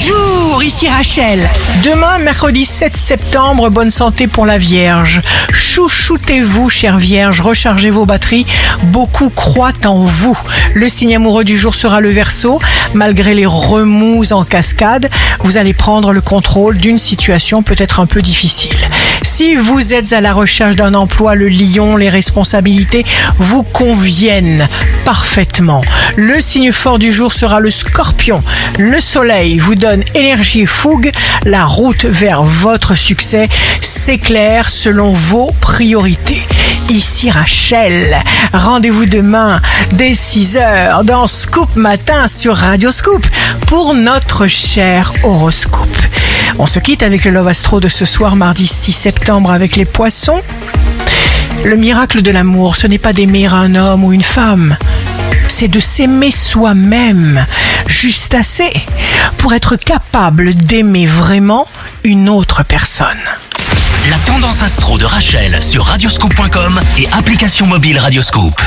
Bonjour, ici Rachel. Demain, mercredi 7 septembre, bonne santé pour la Vierge. Chouchoutez-vous, chère Vierge, rechargez vos batteries. Beaucoup croient en vous. Le signe amoureux du jour sera le Verseau. Malgré les remous en cascade, vous allez prendre le contrôle d'une situation peut-être un peu difficile. Si vous êtes à la recherche d'un emploi, le lion, les responsabilités vous conviennent parfaitement. Le signe fort du jour sera le scorpion. Le soleil vous donne énergie et fougue. La route vers votre succès s'éclaire selon vos priorités. Ici Rachel. Rendez-vous demain dès 6h dans Scoop Matin sur Radio Scoop pour notre cher horoscope. On se quitte avec le Love Astro de ce soir mardi 6 septembre avec les poissons. Le miracle de l'amour, ce n'est pas d'aimer un homme ou une femme, c'est de s'aimer soi-même, juste assez pour être capable d'aimer vraiment une autre personne. La tendance astro de Rachel sur radioscope.com et application mobile Radioscope.